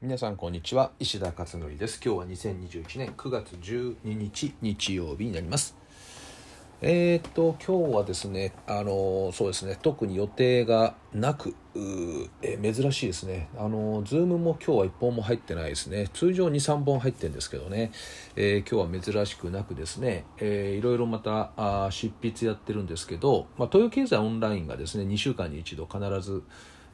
皆さんこんにちは。石田勝則です。今日は2021年9月12日日曜日になります。えー、っと今日はですねあのそうですね特に予定がなくえ珍しいですね。あのズームも今日は1本も入ってないですね。通常23本入ってるんですけどね、えー、今日は珍しくなくですね、えー、いろいろまたあ執筆やってるんですけど、まあ、東洋経済オンラインがですね2週間に1度必ず、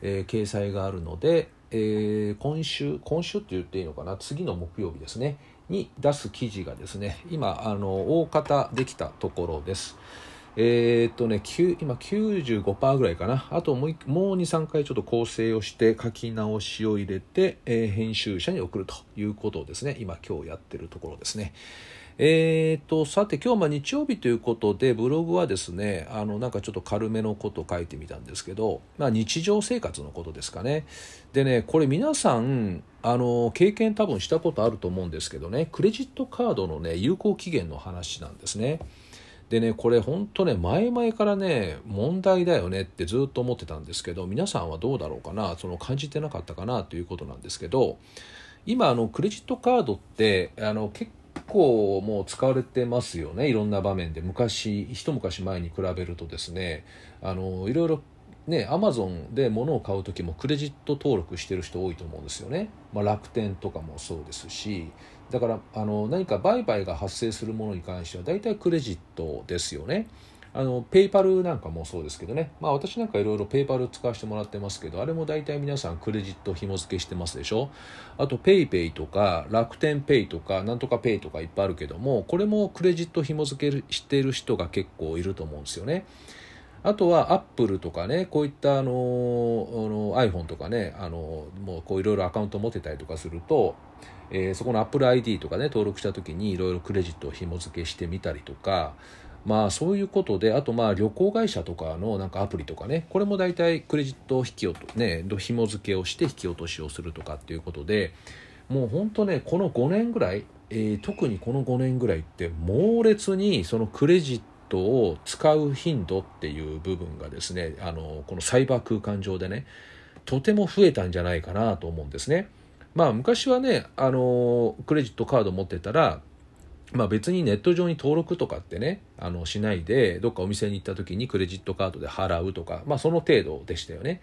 えー、掲載があるのでえー、今週今週って言っていいのかな？次の木曜日ですねに出す記事がですね今あの大方できたところです。えー、っとね、今95%ぐらいかな？あともう2、3回ちょっと構成をして書き直しを入れて、えー、編集者に送るということをですね、今今日やってるところですね。えーと、さて今日は日曜日ということでブログはですねあのなんかちょっと軽めのことを書いてみたんですけど、まあ、日常生活のことですかね。でねこれ皆さんあの経験多分したことあると思うんですけどねクレジットカードのね有効期限の話なんですね。でねこれ本当ね前々からね問題だよねってずっと思ってたんですけど皆さんはどうだろうかなその感じてなかったかなということなんですけど今あのクレジットカードってあの結構もう使われてますよね。いろんな場面で。昔一昔前に比べるとですね。あのいろいろねアマゾンで物を買う時もクレジット登録してる人多いと思うんですよね、まあ、楽天とかもそうですし。だからあの何か売買が発生するものに関しては大体クレジットですよね。あのペイパルなんかもそうですけどね、まあ、私なんかいろいろペイパル使わせてもらってますけどあれも大体皆さんクレジット紐付けしてますでしょあとペイペイとか楽天ペイとかなんとかペイとかいっぱいあるけどもこれもクレジット紐付けしてる人が結構いると思うんですよね。あとはアップルとかね、こういったあのあの iPhone とかね、あのもうこういろいろアカウント持ってたりとかすると、えー、そこの Apple ID とかね、登録した時にいろいろクレジットを紐付けしてみたりとか、まあそういうことであとまあ旅行会社とかのなんかアプリとかねこれも大体クレジット引き落とね紐付けをして引き落としをするとかっていうことでもう本当ねこの5年ぐらい、えー、特にこの5年ぐらいって猛烈にそのクレジットを使う頻度っていう部分がですねあのこのサイバー空間上でねとても増えたんじゃないかなと思うんですね。まあ昔はねあのクレジットカード持ってたらまあ、別にネット上に登録とかってねあのしないでどっかお店に行った時にクレジットカードで払うとか、まあ、その程度でしたよね。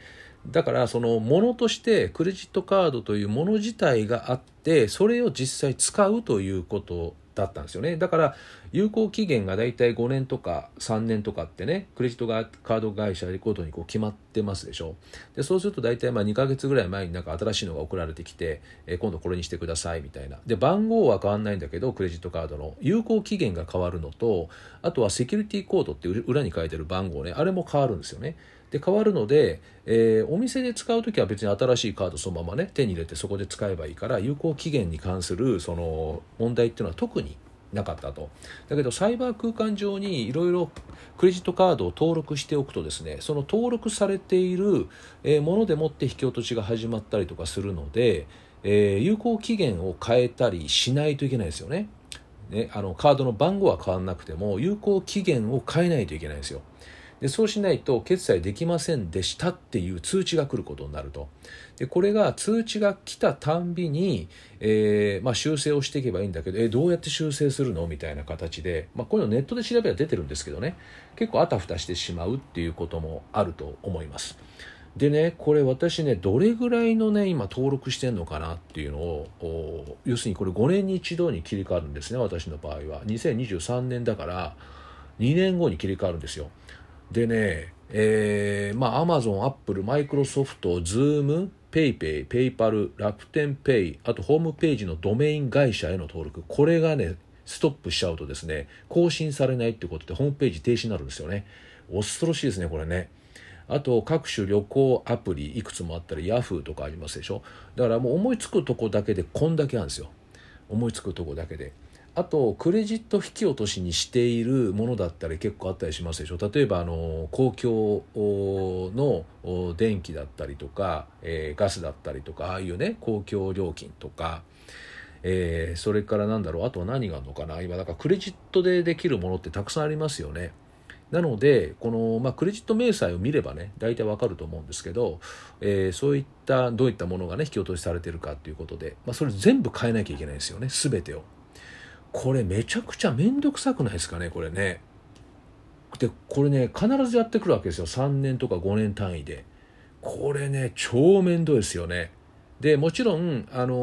だからそのものとしてクレジットカードというもの自体があってそれを実際使うということだったんですよね。だから有効期限が大体5年とか3年とかってねクレジットカード会社ごとにこう決まってますでしょ。でそうすると大体まあ2ヶ月ぐらい前になんか新しいのが送られてきて、え、今度これにしてくださいみたいな。で番号は変わんないんだけどクレジットカードの。有効期限が変わるのとあとはセキュリティコードって裏に書いてる番号ねあれも変わるんですよね。で変わるので、えー、お店で使う時は別に新しいカードそのままね手に入れてそこで使えばいいから有効期限に関するその問題っていうのは特になかったと。だけどサイバー空間上にいろいろクレジットカードを登録しておくとですねその登録されているものでもって引き落としが始まったりとかするので、えー、有効期限を変えたりしないといけないですよね。ねあのカードの番号は変わらなくても有効期限を変えないといけないんですよ。でそうしないと決済できませんでしたっていう通知が来ることになると。でこれが通知が来たたんびに、えーまあ、修正をしていけばいいんだけどえどうやって修正するのみたいな形で、まあ、こういうのネットで調べは出てるんですけどね。結構あたふたしてしまうっていうこともあると思います。でねこれ私ねどれぐらいのね今登録してんのかなっていうのを要するにこれ5年に一度に切り替わるんですね私の場合は。2023年だから2年後に切り替わるんですよ。でね、えー、まあ、アマゾン、アップル、マイクロソフト、ズーム、ペイペイ、ペイパル、楽天ペイ、あとホームページのドメイン会社への登録、これがね、ストップしちゃうとですね、更新されないってことでホームページ停止になるんですよね。恐ろしいですね、これね。あと各種旅行アプリいくつもあったりヤフーとかありますでしょだからもう思いつくとこだけでこんだけあるんですよ思いつくとこだけであとクレジット引き落としにしているものだったり結構あったりしますでしょ。例えばあの公共の電気だったりとか、えー、ガスだったりとかああいうね公共料金とか、えー、それからなんだろうあとは何があるのかな。今だからクレジットでできるものってたくさんありますよね。なのでこの、まあ、クレジット明細を見ればね大体わかると思うんですけど、えー、そういったどういったものがね引き落としされてるかということで、まあ、それ全部変えなきゃいけないんですよね。全てを。これめちゃくちゃ面倒くさくないですかねこれね。でこれね必ずやってくるわけですよ。3年とか5年単位で。これね超面倒ですよね。でもちろん、あの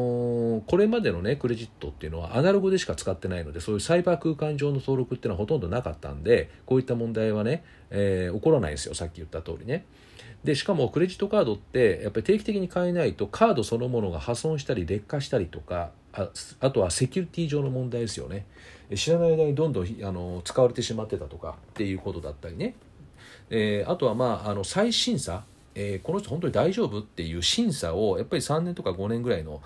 ー、これまでのねクレジットっていうのはアナログでしか使ってないのでそういうサイバー空間上の登録っていうのはほとんどなかったんでこういった問題はね、えー、起こらないんですよ。さっき言った通りね。でしかもクレジットカードってやっぱり定期的に変えないとカードそのものが破損したり劣化したりとかああとはセキュリティ上の問題ですよね。知らない間にどんどんあの使われてしまってたとかっていうことだったりね、えー、あとはまああの再審査えー、この人本当に大丈夫っていう審査をやっぱり3年とか5年ぐらいの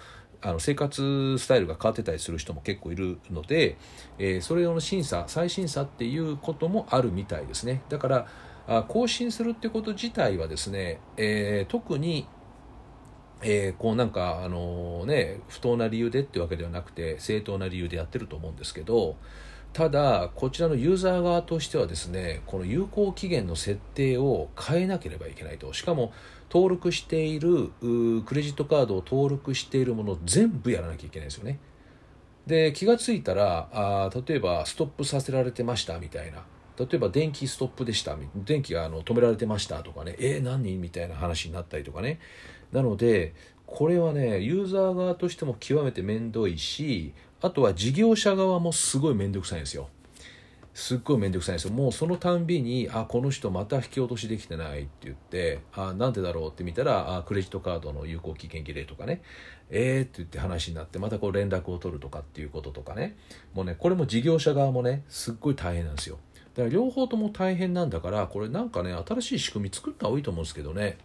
あの生活スタイルが変わってたりする人も結構いるので、えー、それ用の審査再審査っていうこともあるみたいですね。だからあ更新するってこと自体はですね、えー、特にえー、こうなんかあのね不当な理由でっていうわけではなくて正当な理由でやってると思うんですけどただこちらのユーザー側としてはですねこの有効期限の設定を変えなければいけないと。しかも登録しているクレジットカードを登録しているもの全部やらなきゃいけないですよね。で気が付いたらあ例えばストップさせられてましたみたいな。例えば電気ストップでした電気があの止められてましたとかねえー、何？みたいな話になったりとかね。なのでこれはねユーザー側としても極めて面倒いしあとは事業者側もすごい面倒くさいんですよ。すっごい面倒くさいんですよ。もうそのたんびにあこの人また引き落としできてないって言ってあなんでだろうって見たらあクレジットカードの有効期限切れとかね。えーって言って話になってまたこう連絡を取るとかっていうこととかね。もうねこれも事業者側もねすっごい大変なんですよ。だから両方とも大変なんだからこれなんかね新しい仕組み作った方がいいと思うんですけどね。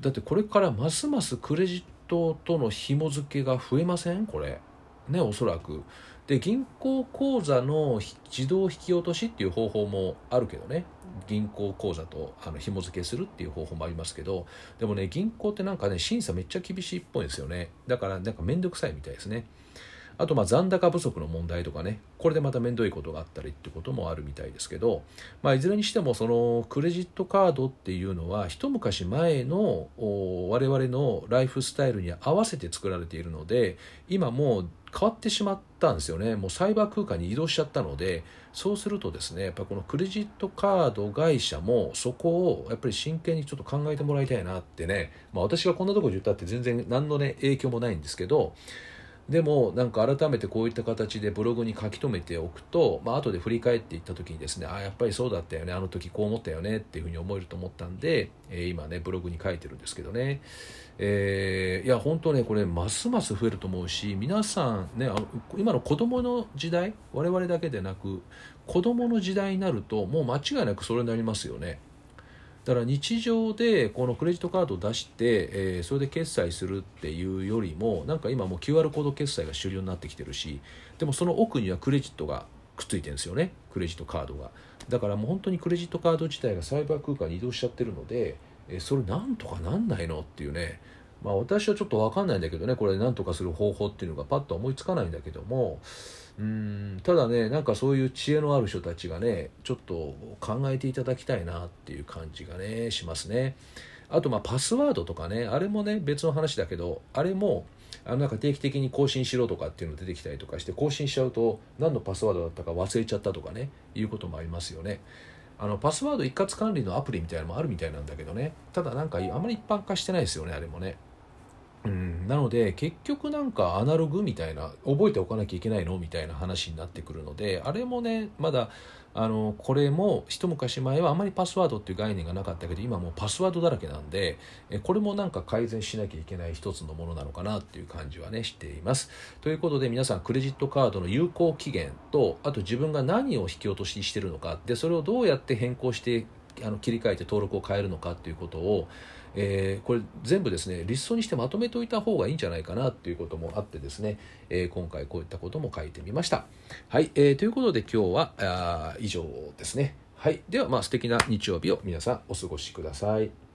だってこれからますますクレジットとの紐付けが増えません？これ。ねおそらく。で銀行口座の自動引き落としっていう方法もあるけどね。銀行口座とあの紐付けするっていう方法もありますけど。でもね銀行ってなんかね審査めっちゃ厳しいっぽいんですよね。だからなんか面倒くさいみたいですね。あとまあ残高不足の問題とかねこれでまた面倒いことがあったりってこともあるみたいですけど、まあ、いずれにしてもそのクレジットカードっていうのは一昔前の我々のライフスタイルに合わせて作られているので今もう変わってしまったんですよね。もうサイバー空間に移動しちゃったのでそうするとですねやっぱこのクレジットカード会社もそこをやっぱり真剣にちょっと考えてもらいたいなってね、まあ、私がこんなところで言ったって全然何のね影響もないんですけどでもなんか改めてこういった形でブログに書き留めておくと、まあ後で振り返っていった時にですねあやっぱりそうだったよねあの時こう思ったよねっていうふうに思えると思ったんで、えー、今ねブログに書いてるんですけどね、えー、いや本当ねこれますます増えると思うし皆さんねあの今の子供の時代我々だけでなく子供の時代になるともう間違いなくそれになりますよね。だから日常でこのクレジットカードを出して、えー、それで決済するっていうよりもなんか今もう QR コード決済が主流になってきてるしでもその奥にはクレジットがくっついてるんですよねクレジットカードが。だからもう本当にクレジットカード自体がサイバー空間に移動しちゃってるので、えー、それなんとかなんないのっていうねまあ私はちょっと分かんないんだけどねこれなんとかする方法っていうのがパッと思いつかないんだけどもうんただねなんかそういう知恵のある人たちがねちょっと考えていただきたいなっていう感じがねしますね。あとまあパスワードとかねあれもね別の話だけどあれもあのなんか定期的に更新しろとかっていうの出てきたりとかして更新しちゃうと何のパスワードだったか忘れちゃったとかねいうこともありますよね。あのパスワード一括管理のアプリみたいなのもあるみたいなんだけどね。ただなんかあんまり一般化してないですよねあれもね。うん、なので結局なんかアナログみたいな覚えておかなきゃいけないのみたいな話になってくるのであれもねまだあのこれも一昔前はあまりパスワードっていう概念がなかったけど今もうパスワードだらけなんでこれもなんか改善しなきゃいけない一つのものなのかなっていう感じはねしています。ということで皆さんクレジットカードの有効期限とあと自分が何を引き落とししてるのかでそれをどうやって変更してあの切り替えて登録を変えるのかっていうことをえー、これ全部ですねリストにしてまとめておいた方がいいんじゃないかなっていうこともあってですね、えー、今回こういったことも書いてみました。はい、えー、ということで今日はあ以上ですね。はいではまあ素敵な日曜日を皆さんお過ごしください。